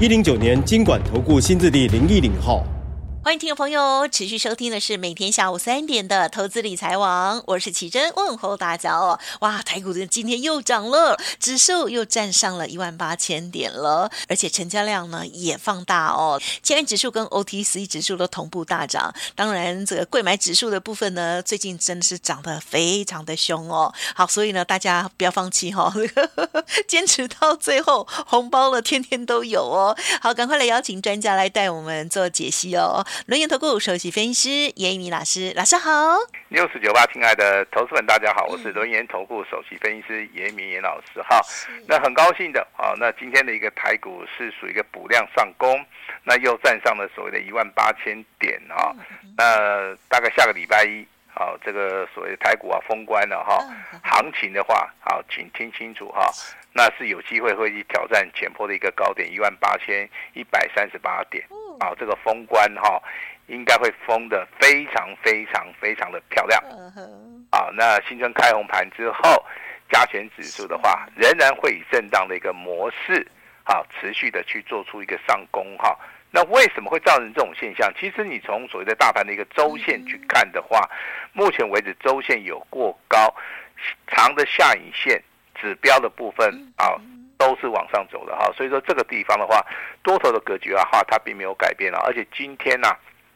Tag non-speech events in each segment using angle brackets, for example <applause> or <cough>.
一零九年金管投顾新字第零一零号。欢迎听众朋友持续收听的是每天下午三点的投资理财网，我是奇珍问候大家哦。哇，台股的今天又涨了，指数又站上了一万八千点了，而且成交量呢也放大哦。今天指数跟 OTC 指数都同步大涨，当然这个贵买指数的部分呢，最近真的是涨得非常的凶哦。好，所以呢大家不要放弃哈、哦，<laughs> 坚持到最后，红包了天天都有哦。好，赶快来邀请专家来带我们做解析哦。轮研投顾首席分析师严一民老师，老师好。六四九八，亲爱的投资们，大家好，我是轮研投顾首席分析师严一民严老师哈。那很高兴的啊，那今天的一个台股是属于一个补量上攻，那又站上了所谓的一万八千点啊。那大概下个礼拜一，好，这个所谓的台股啊封关了哈。行情的话，好，请听清楚哈，那是有机会会去挑战前坡的一个高点一万八千一百三十八点。啊，这个封关哈，应该会封的非常非常非常的漂亮。啊，那新春开红盘之后，加权指数的话，仍然会以震荡的一个模式，啊，持续的去做出一个上攻哈。那为什么会造成这种现象？其实你从所谓的大盘的一个周线去看的话，目前为止周线有过高，长的下影线指标的部分啊。都是往上走的哈，所以说这个地方的话，多头的格局啊哈，它并没有改变了，而且今天呢，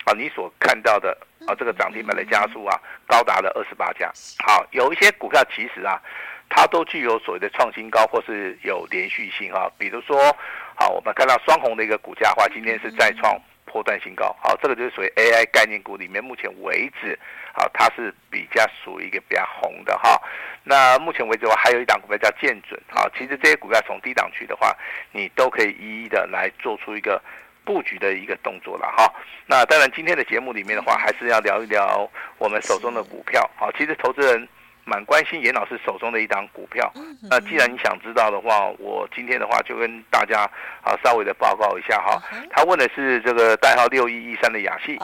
啊，你所看到的啊，这个涨停板的家数啊，高达了二十八家。好，有一些股票其实啊，它都具有所谓的创新高或是有连续性啊，比如说，好，我们看到双红的一个股价的话，今天是再创。破段新高，好，这个就是属于 AI 概念股里面，目前为止，好，它是比较属于一个比较红的哈。那目前为止的话，还有一档股票叫建准，好，其实这些股票从低档区的话，你都可以一一的来做出一个布局的一个动作了哈。那当然，今天的节目里面的话，还是要聊一聊我们手中的股票，好，其实投资人。蛮关心严老师手中的一档股票，那既然你想知道的话，我今天的话就跟大家啊稍微的报告一下哈。他问的是这个代号六一一三的亚系，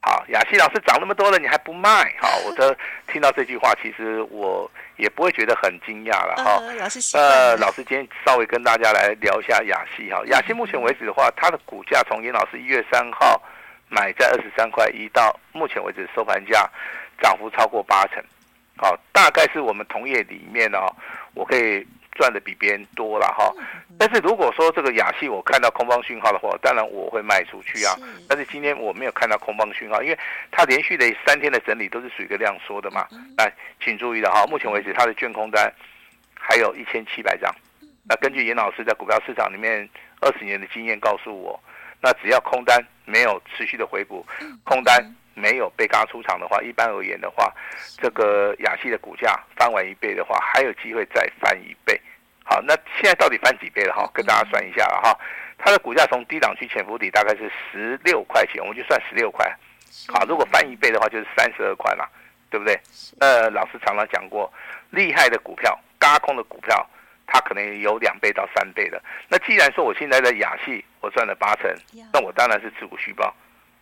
好，雅戏老师涨那么多了，你还不卖？好，我的 <laughs> 听到这句话，其实我也不会觉得很惊讶了哈。呃，老师今天稍微跟大家来聊一下雅戏哈。雅戏目前为止的话，它的股价从严老师一月三号买在二十三块一到目前为止收盘价涨幅超过八成。好，大概是我们同业里面哦，我可以赚的比别人多了哈。但是如果说这个亚系我看到空方讯号的话，当然我会卖出去啊。但是今天我没有看到空方讯号，因为它连续的三天的整理都是属于一个量缩的嘛。来，请注意了哈，目前为止它的券空单还有一千七百张。那根据严老师在股票市场里面二十年的经验告诉我，那只要空单没有持续的回补，空单。没有被嘎出场的话，一般而言的话，这个亚系的股价翻完一倍的话，还有机会再翻一倍。好，那现在到底翻几倍了哈？跟大家算一下了哈。它的股价从低档区潜伏底大概是十六块钱，我们就算十六块。好，如果翻一倍的话，就是三十二块了，对不对？呃，老师常常讲过，厉害的股票，嘎空的股票，它可能有两倍到三倍的。那既然说我现在的亚系我赚了八成，那我当然是持股续抱。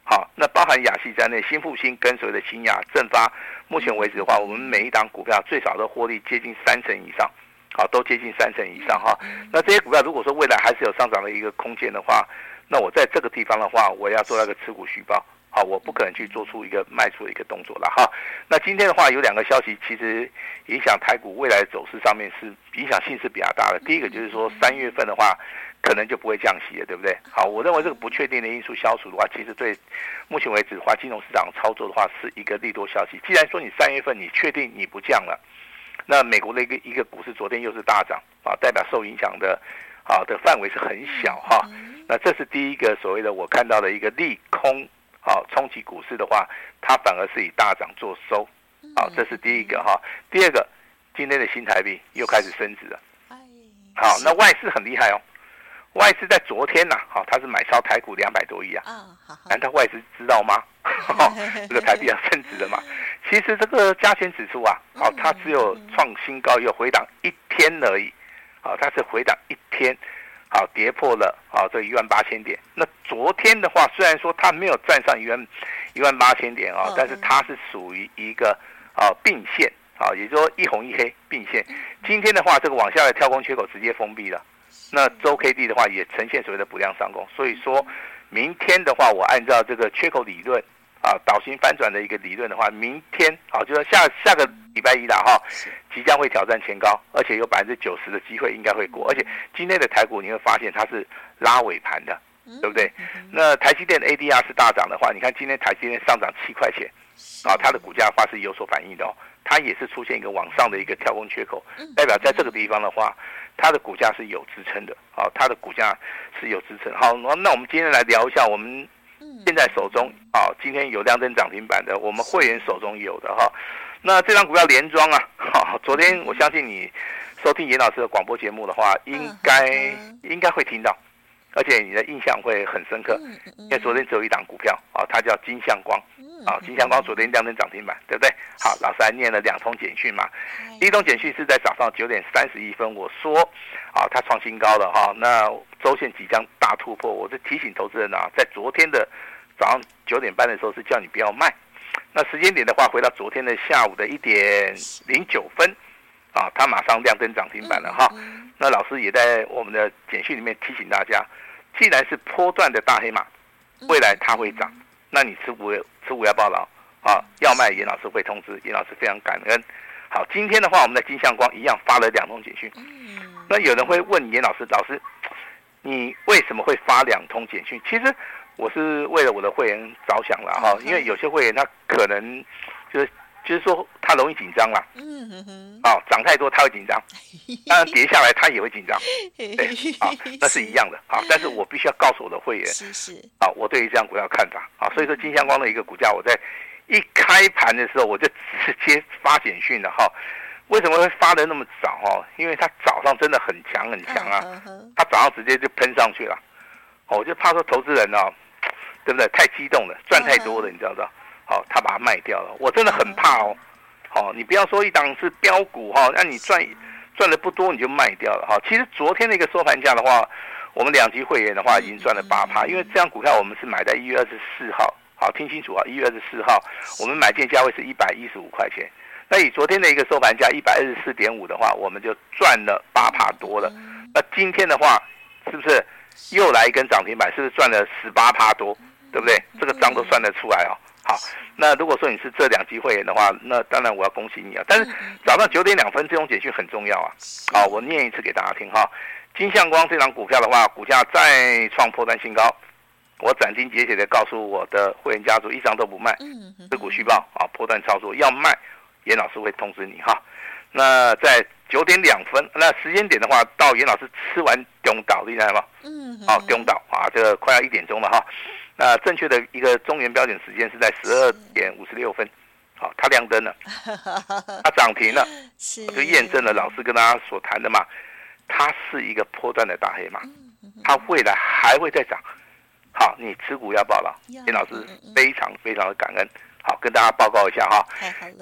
好，那包含亚系在内，新复兴跟所谓的新亚正发，目前为止的话，我们每一档股票最少都获利接近三成以上，好，都接近三成以上哈。那这些股票如果说未来还是有上涨的一个空间的话，那我在这个地方的话，我要做那个持股续报，好，我不可能去做出一个卖出的一个动作了哈。那今天的话有两个消息，其实影响台股未来走势上面是影响性是比较大的。第一个就是说三月份的话。可能就不会降息了，对不对？好，我认为这个不确定的因素消除的话，其实对目前为止的话，金融市场操作的话是一个利多消息。既然说你三月份你确定你不降了，那美国的一个一个股市昨天又是大涨啊，代表受影响的啊的范围是很小哈。那这是第一个所谓的我看到的一个利空啊冲击股市的话，它反而是以大涨做收，好，这是第一个哈。第二个，今天的新台币又开始升值了，好，那外资很厉害哦。外资在昨天呐，好，它是买超台股两百多亿啊。啊，好。难道外资知道吗？<laughs> 这个台币要升值了嘛？<laughs> 其实这个加权指数啊，好，它只有创新高，又回档一天而已。好，它是回档一天，好，跌破了啊这一万八千点。那昨天的话，虽然说它没有站上一万一万八千点啊，但是它是属于一个啊并线啊，也就是说一红一黑并线。今天的话，这个往下的跳空缺口直接封闭了。那周 K D 的话也呈现所谓的补量上攻，所以说明天的话，我按照这个缺口理论啊，倒型反转的一个理论的话，明天啊，就是下下个礼拜一了哈，即将会挑战前高，而且有百分之九十的机会应该会过，而且今天的台股你会发现它是拉尾盘的，对不对？那台积电的 A D R 是大涨的话，你看今天台积电上涨七块钱，啊，它的股价的话是有所反应的哦，它也是出现一个往上的一个跳空缺口，代表在这个地方的话。它的股价是有支撑的，好，它的股价是有支撑。好，那我们今天来聊一下，我们现在手中啊，今天有亮灯涨停板的，我们会员手中有的哈。那这张股票连庄啊，好，昨天我相信你收听严老师的广播节目的话，应该应该会听到，而且你的印象会很深刻，因为昨天只有一档股票啊，它叫金相光。啊，金祥光昨天亮灯涨停板，对不对？好，老师还念了两通简讯嘛。第一通简讯是在早上九点三十一分，我说，啊，它创新高了哈，那周线即将大突破。我是提醒投资人啊，在昨天的早上九点半的时候是叫你不要卖。那时间点的话，回到昨天的下午的一点零九分，啊，它马上亮灯涨停板了哈。那老师也在我们的简讯里面提醒大家，既然是波段的大黑马，未来它会涨。那你持股持股要报牢啊，要卖严老师会通知，严老师非常感恩。好，今天的话，我们的金相光一样发了两通简讯。那有人会问严老师，老师，你为什么会发两通简讯？其实我是为了我的会员着想了哈，因为有些会员他可能就是。就是说，它容易紧张啦。嗯哼哼。啊，涨太多他会紧张，<laughs> 当然跌下来他也会紧张。对，啊，那是一样的。啊，但是我必须要告诉我的会员，是是。啊，我对于这样股票看法。啊，所以说金相光的一个股价，我在一开盘的时候我就直接发简讯了哈。为什么会发的那么早？哦，因为它早上真的很强很强啊，它早上直接就喷上去了。哦，我就怕说投资人哦，对不对？太激动了，赚太多了，你知道不知道？哦，他把它卖掉了，我真的很怕哦。好、哦，你不要说一档是标股哈，那、哦、你赚赚的不多你就卖掉了哈、哦。其实昨天的一个收盘价的话，我们两级会员的话已经赚了八趴，因为这张股票我们是买在一月二十四号，好，听清楚啊，一月二十四号我们买进价位是一百一十五块钱，那以昨天的一个收盘价一百二十四点五的话，我们就赚了八趴多了。那今天的话，是不是又来一根涨停板？是不是赚了十八趴多？对不对？这个账都算得出来哦。好，那如果说你是这两级会员的话，那当然我要恭喜你啊。但是早上九点两分这种简讯很重要啊。好，我念一次给大家听哈。金相光这张股票的话，股价再创破断新高，我斩钉截铁的告诉我的会员家族，一张都不卖，持股续报啊，破断操作要卖，严老师会通知你哈。那在九点两分，那时间点的话，到严老师吃完中岛，厉害吗？嗯，好，中岛啊，这个快要一点钟了哈。那正确的一个中原标准时间是在十二点五十六分，好，它亮灯了，<laughs> 它涨停了，就验证了老师跟大家所谈的嘛，它是一个波段的大黑马，它未来还会再涨，好，你持股要抱牢，严老师非常非常的感恩，好，跟大家报告一下哈，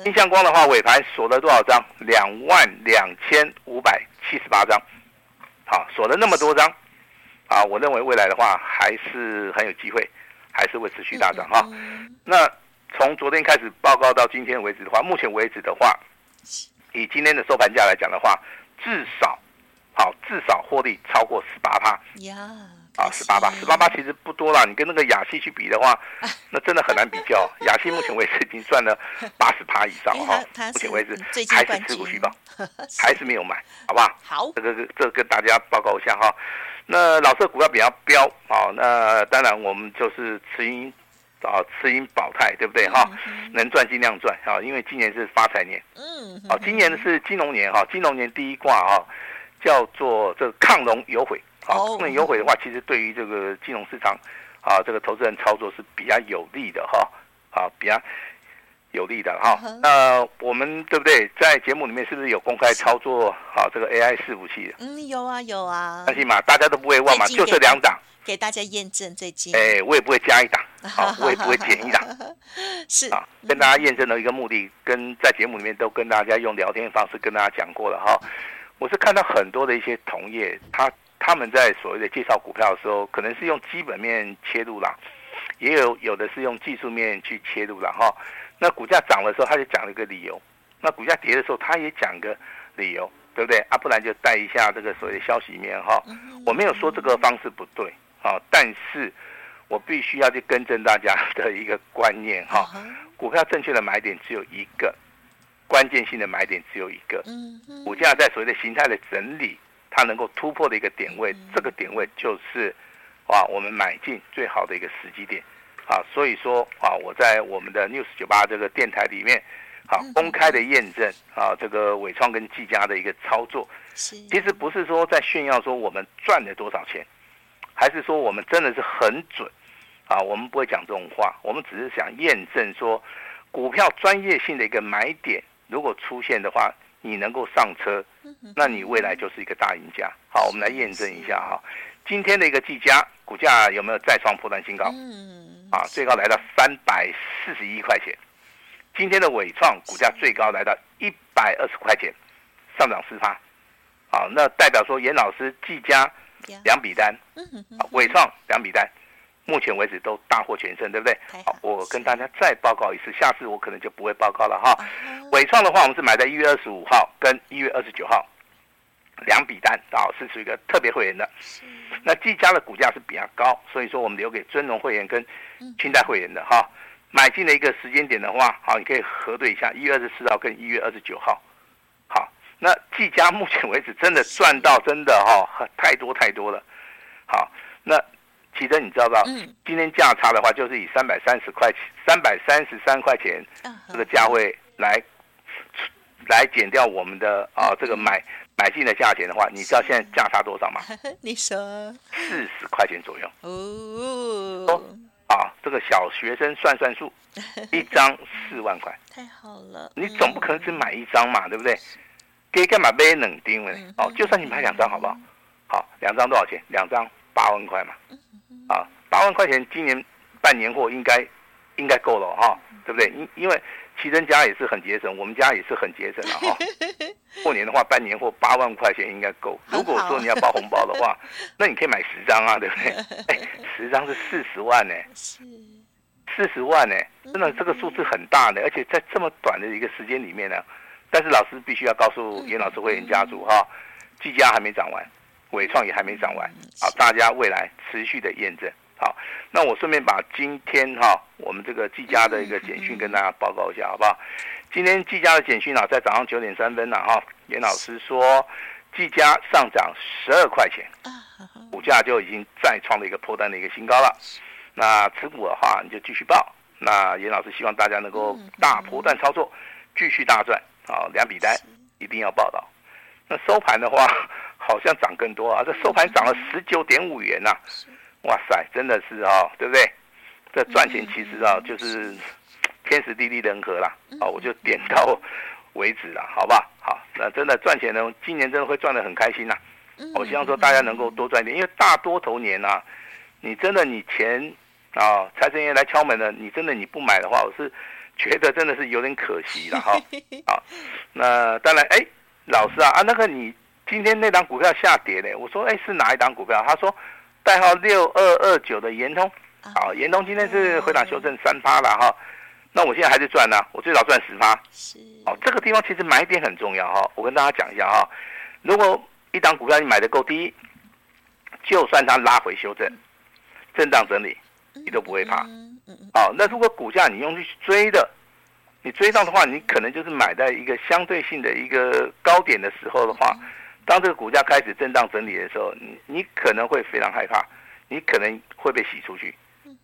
金相光的话尾盘锁了多少张？两万两千五百七十八张，好，锁了那么多张，啊，我认为未来的话还是很有机会。还是会持续大涨哈。那从昨天开始报告到今天为止的话，目前为止的话，以今天的收盘价来讲的话，至少好至少获利超过十八趴。呀，啊十八趴，十八趴其实不多啦。你跟那个雅西去比的话，<laughs> 那真的很难比较。雅西目前为止已经赚了八十趴以上哈。目前为止还是持股续报，<laughs> 还是没有买，好不好？好，这个这个跟大家报告一下哈。那老色股票比较飙啊，那当然我们就是持盈啊，持盈保泰，对不对？哈？能赚尽量赚啊，因为今年是发财年，嗯，好，今年是金龙年哈，金龙年第一卦哈，叫做这个亢龙有悔，好，亢龙有悔的话，其实对于这个金融市场啊，这个投资人操作是比较有利的哈，啊，比较有利的哈。那我们对不对？在节目里面是不是有公开操作好这个 AI 伺服器的？嗯，有啊有啊。相信嘛，大家都不会忘嘛，就这两档。给大家验证最近。哎，我也不会加一档，<laughs> 好，我也不会减一档。<laughs> 是啊，跟大家验证的一个目的，跟在节目里面都跟大家用聊天的方式跟大家讲过了哈。我是看到很多的一些同业，他他们在所谓的介绍股票的时候，可能是用基本面切入啦，也有有的是用技术面去切入了哈。那股价涨的时候，他就讲了一个理由；那股价跌的时候，他也讲个理由，对不对？啊，不然就带一下这个所谓的消息面哈。我没有说这个方式不对啊，但是我必须要去更正大家的一个观念哈。股票正确的买点只有一个。关键性的买点只有一个，股价在所谓的形态的整理，它能够突破的一个点位，这个点位就是，啊，我们买进最好的一个时机点，啊，所以说啊，我在我们的 News 九八这个电台里面，啊，公开的验证啊，这个伟创跟技嘉的一个操作，其实不是说在炫耀说我们赚了多少钱，还是说我们真的是很准，啊，我们不会讲这种话，我们只是想验证说股票专业性的一个买点。如果出现的话，你能够上车，那你未来就是一个大赢家。好，我们来验证一下哈。今天的一个技嘉股价有没有再创破断新高？啊，最高来到三百四十一块钱。今天的伟创股价最高来到一百二十块钱，上涨四趴。好，那代表说严老师技嘉两笔单，伟创两笔单。目前为止都大获全胜，对不对？好，我跟大家再报告一次，下次我可能就不会报告了哈。伟创的话，我们是买在一月二十五号跟一月二十九号两笔单，啊，是属于一个特别会员的。那技嘉的股价是比较高，所以说我们留给尊荣会员跟清代会员的哈。买进的一个时间点的话，好，你可以核对一下一月二十四号跟一月二十九号。好，那技嘉目前为止真的赚到真的哈，太多太多了。好，那。其实你知道不知道？今天价差的话，就是以三百三十块钱、三百三十三块钱这个价位来来减掉我们的啊这个买买进的价钱的话，你知道现在价差多少吗？<laughs> 你说四十块钱左右哦。啊，这个小学生算算数，<laughs> 一张四万块，太好了。你总不可能只买一张嘛，对不对？给干嘛买冷丁呢？哦，就算你买两张好不好？好，两张多少钱？两张八万块嘛。啊，八万块钱，今年办年货应该应该够了哈，对不对？因因为奇珍家也是很节省，我们家也是很节省的哈。<laughs> 过年的话办年货八万块钱应该够。如果说你要包红包的话，<laughs> 那你可以买十张啊，对不对？<laughs> 哎，十张是四十万呢，四十万呢，真的这个数字很大的，而且在这么短的一个时间里面呢，但是老师必须要告诉严老师会员家族哈，技嘉还没涨完。伟创也还没涨完，好，大家未来持续的验证。好，那我顺便把今天哈我们这个技嘉的一个简讯跟大家报告一下，好不好？今天技嘉的简讯啊，在早上九点三分了哈，严老师说技嘉上涨十二块钱，股价就已经再创了一个破单的一个新高了。那持股的话，你就继续报。那严老师希望大家能够大波段操作，继续大赚。好，两笔单一定要报道。那收盘的话。<laughs> 好像涨更多啊！这收盘涨了十九点五元呐、啊，哇塞，真的是啊、哦，对不对？这赚钱其实啊，就是天时地利人和啦。啊，我就点到为止了，好吧？好，那真的赚钱呢，今年真的会赚得很开心呐、啊。我希望说大家能够多赚点，因为大多头年啊，你真的你钱啊，财神爷来敲门了，你真的你不买的话，我是觉得真的是有点可惜了哈。<laughs> 好，那当然，哎，老师啊，啊那个你。今天那档股票下跌嘞，我说哎，是哪一档股票？他说代号六二二九的延通，好，延通今天是回档修正三趴了哈，那我现在还是赚呢，我最少赚十趴，是，哦，这个地方其实买点很重要哈，我跟大家讲一下哈，如果一档股票你买的够低，就算它拉回修正，震荡整理，你都不会怕，哦，那如果股价你用去追的，你追上的话，你可能就是买在一个相对性的一个高点的时候的话。当这个股价开始震荡整理的时候，你你可能会非常害怕，你可能会被洗出去，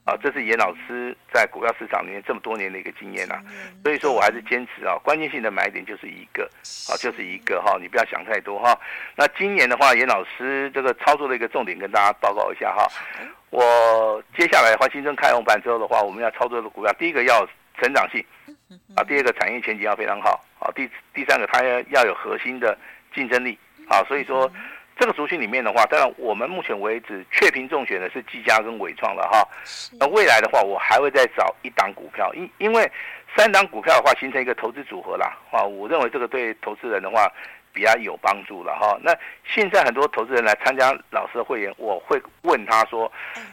啊，这是严老师在股票市场里面这么多年的一个经验呐、啊，所以说我还是坚持啊，关键性的买点就是一个，啊，就是一个哈，你不要想太多哈。那今年的话，严老师这个操作的一个重点跟大家报告一下哈，我接下来的话新增开红盘之后的话，我们要操作的股票，第一个要成长性，啊，第二个产业前景要非常好，啊，第第三个它要要有核心的竞争力，啊，所以说这个族群里面的话，当然我们目前为止确评中选的是技嘉跟伟创了哈，那未来的话我还会再找一档股票，因因为三档股票的话形成一个投资组合啦，啊，我认为这个对投资人的话比较有帮助了哈。那现在很多投资人来参加老师的会员，我会问他说，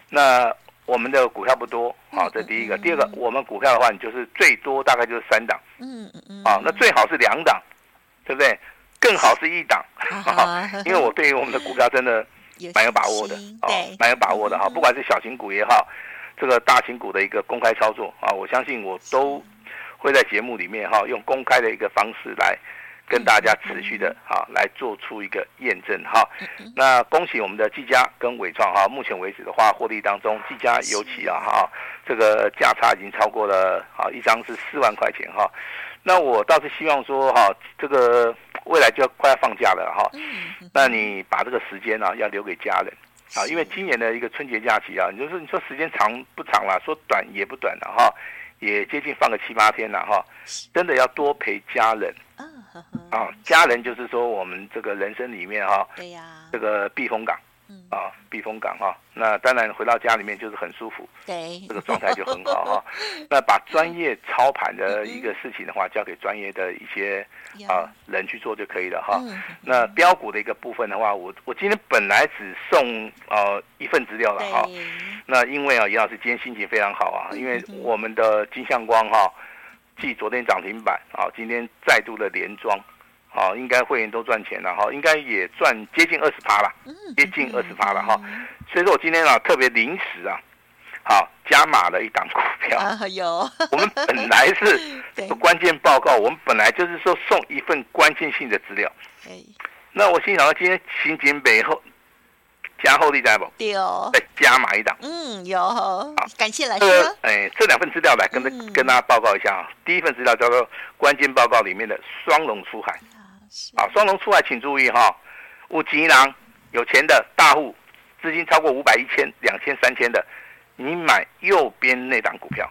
那。我们的股票不多，啊，这第一个。第二个，我们股票的话，你就是最多大概就是三档，嗯嗯嗯，啊，那最好是两档，对不对？更好是一档，<laughs> 因为我对于我们的股票真的蛮有把握的，啊，蛮有把握的哈。不管是小型股也好，这个大型股的一个公开操作啊，我相信我都会在节目里面哈，用公开的一个方式来。跟大家持续的哈来做出一个验证哈，那恭喜我们的技嘉跟伟创哈，目前为止的话获利当中，技嘉尤其啊哈，这个价差已经超过了啊一张是四万块钱哈，那我倒是希望说哈，这个未来就要快要放假了哈，那你把这个时间呢要留给家人啊，因为今年的一个春节假期啊，你就说你说时间长不长了，说短也不短了哈，也接近放个七八天了哈，真的要多陪家人。啊，家人就是说我们这个人生里面哈，对呀，这个避风港，啊，避风港哈。那当然回到家里面就是很舒服，对，这个状态就很好哈。<laughs> 那把专业操盘的一个事情的话，交给专业的一些啊人去做就可以了哈。那标股的一个部分的话，我我今天本来只送呃一份资料了哈。那因为啊，严老师今天心情非常好啊，因为我们的金相光哈。继昨天涨停板啊，今天再度的连庄，啊，应该会员都赚钱了哈，应该也赚接近二十趴了，接近二十趴了哈。所以说我今天啊特别临时啊，好加码了一档股票。啊，有。我们本来是 <laughs> 关键报告，我们本来就是说送一份关键性的资料。那我心想到今天新景北后。加厚利在不？对哦，再加码一档。嗯，有。好，感谢老师。这哎，这两份资料来跟、嗯、跟大家报告一下啊。第一份资料叫做关键报告里面的双龙出海。啊，双龙出海，请注意哈，五级囊有钱的大户，资金超过五百、一千、两千、三千的，你买右边那档股票。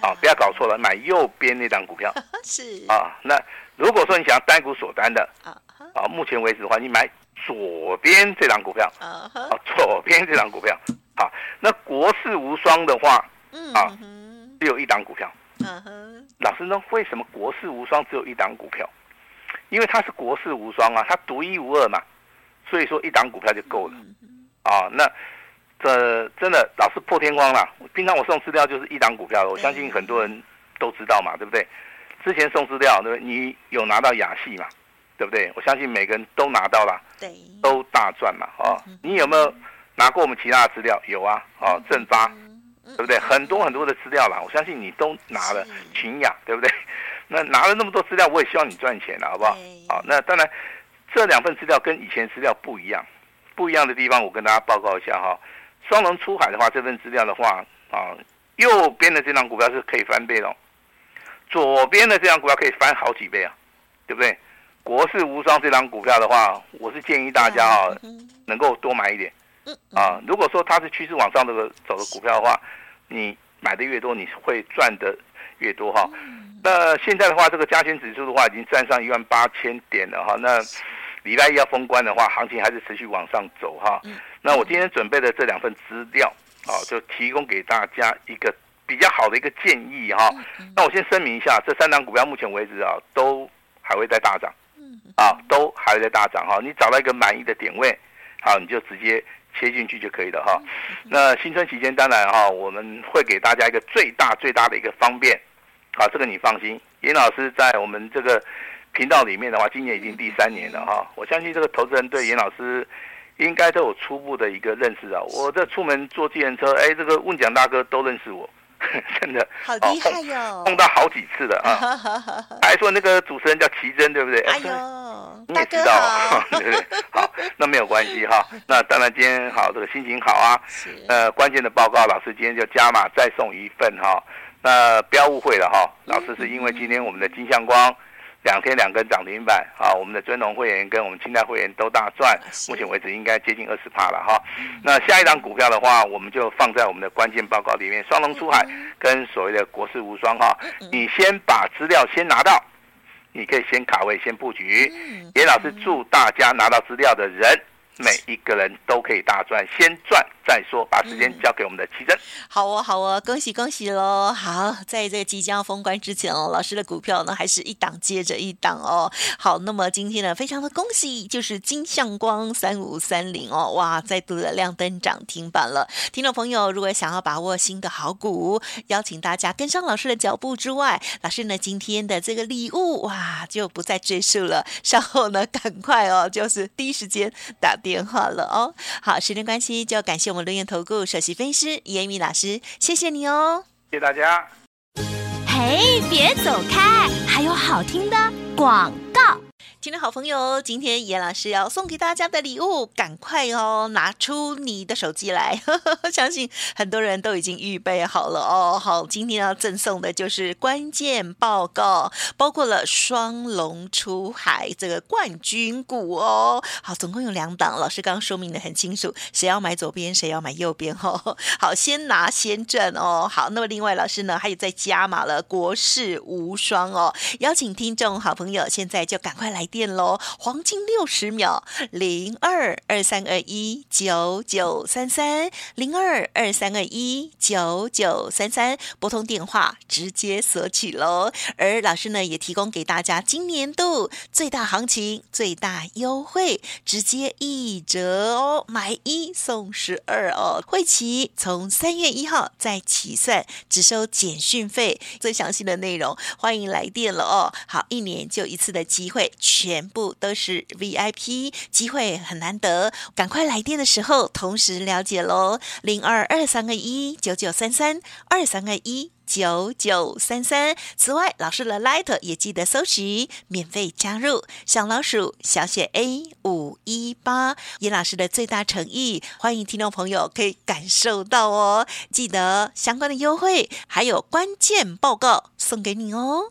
啊，不要搞错了，买右边那档股票。<laughs> 是。啊，那如果说你想要单股锁单的，啊，目前为止的话，你买。左边这档股票，啊，左边这档股票，啊，那国士无双的话，啊，只有一档股票，老师呢，为什么国士无双只有一档股票？因为它是国士无双啊，它独一无二嘛，所以说一档股票就够了，啊，那这真的老是破天荒了，平常我送资料就是一档股票，我相信很多人都知道嘛，对不对？之前送资料，对不对？你有拿到亚细嘛？对不对？我相信每个人都拿到了，对，都大赚嘛，哦，你有没有拿过我们其他的资料？有啊，哦，正发，对不对？很多很多的资料啦，我相信你都拿了，群雅，对不对？那拿了那么多资料，我也希望你赚钱了，好不好？好，那当然，这两份资料跟以前资料不一样，不一样的地方，我跟大家报告一下哈。双龙出海的话，这份资料的话，啊，右边的这张股票是可以翻倍的，左边的这张股票可以翻好几倍啊，对不对？国士无双这张股票的话，我是建议大家啊，<laughs> 能够多买一点。啊，如果说它是趋势往上这个走的股票的话，你买的越多，你会赚的越多哈。那现在的话，这个加权指数的话已经站上一万八千点了哈。那礼拜一要封关的话，行情还是持续往上走哈。那我今天准备的这两份资料啊，就提供给大家一个比较好的一个建议哈。那我先声明一下，这三档股票目前为止啊，都还会在大涨。啊，都还在大涨哈，你找到一个满意的点位，好，你就直接切进去就可以了哈。那新春期间，当然哈，我们会给大家一个最大最大的一个方便，好，这个你放心。严老师在我们这个频道里面的话，今年已经第三年了哈，我相信这个投资人对严老师应该都有初步的一个认识啊。我这出门坐计程车，哎，这个问蒋大哥都认识我。<laughs> 真的好厉害哟、哦！碰到好几次了啊！<laughs> 还说那个主持人叫奇珍，对不对？哎呦，你也知道，好 <laughs> 对不对？好，那没有关系哈。那当然今天好，这个心情好啊。呃，关键的报告，老师今天就加码再送一份哈。那不要误会了哈，老师是因为今天我们的金相光两天两根涨停板，啊，我们的尊龙会员跟我们清代会员都大赚，目前为止应该接近二十趴了哈。那下一档股票的话，我们就放在我们的关键报告里面，双龙出海跟所谓的国士无双哈，你先把资料先拿到，你可以先卡位先布局。严老师祝大家拿到资料的人，每一个人都可以大赚，先赚。再说，把时间交给我们的奇珍。好哦，好哦，恭喜恭喜喽！好，在这个即将封关之前哦，老师的股票呢还是一档接着一档哦。好，那么今天呢，非常的恭喜，就是金相光三五三零哦，哇，再度的亮灯涨停板了。听众朋友，如果想要把握新的好股，邀请大家跟上老师的脚步之外，老师呢今天的这个礼物哇，就不再赘述了。稍后呢，赶快哦，就是第一时间打电话了哦。好，时间关系，就要感谢。我们留言投顾首席分析师严敏老师，谢谢你哦，谢谢大家。嘿，别走开，还有好听的广告。听众好朋友，今天严老师要送给大家的礼物，赶快哦，拿出你的手机来呵呵。<laughs> 相信很多人都已经预备好了哦。好，今天要赠送的就是关键报告，包括了双龙出海这个冠军股哦。好，总共有两档，老师刚刚说明的很清楚，谁要买左边，谁要买右边哦。<laughs> 好，先拿先赚哦。好，那么另外老师呢，还有再加码了国士无双哦。邀请听众好朋友，现在就赶快来。电喽，黄金六十秒，零二二三二一九九三三，零二二三二一九九三三，拨通电话直接索取喽。而老师呢，也提供给大家今年度最大行情、最大优惠，直接一折哦，买一送十二哦。会期从三月一号再起算，只收简讯费。最详细的内容，欢迎来电了哦。好，一年就一次的机会。全部都是 VIP，机会很难得，赶快来电的时候同时了解喽，零二二三二一九九三三二三二一九九三三。此外，老师的 Light 也记得搜寻，免费加入小老鼠小写 A 五一八，严老师的最大诚意，欢迎听众朋友可以感受到哦，记得相关的优惠还有关键报告送给你哦。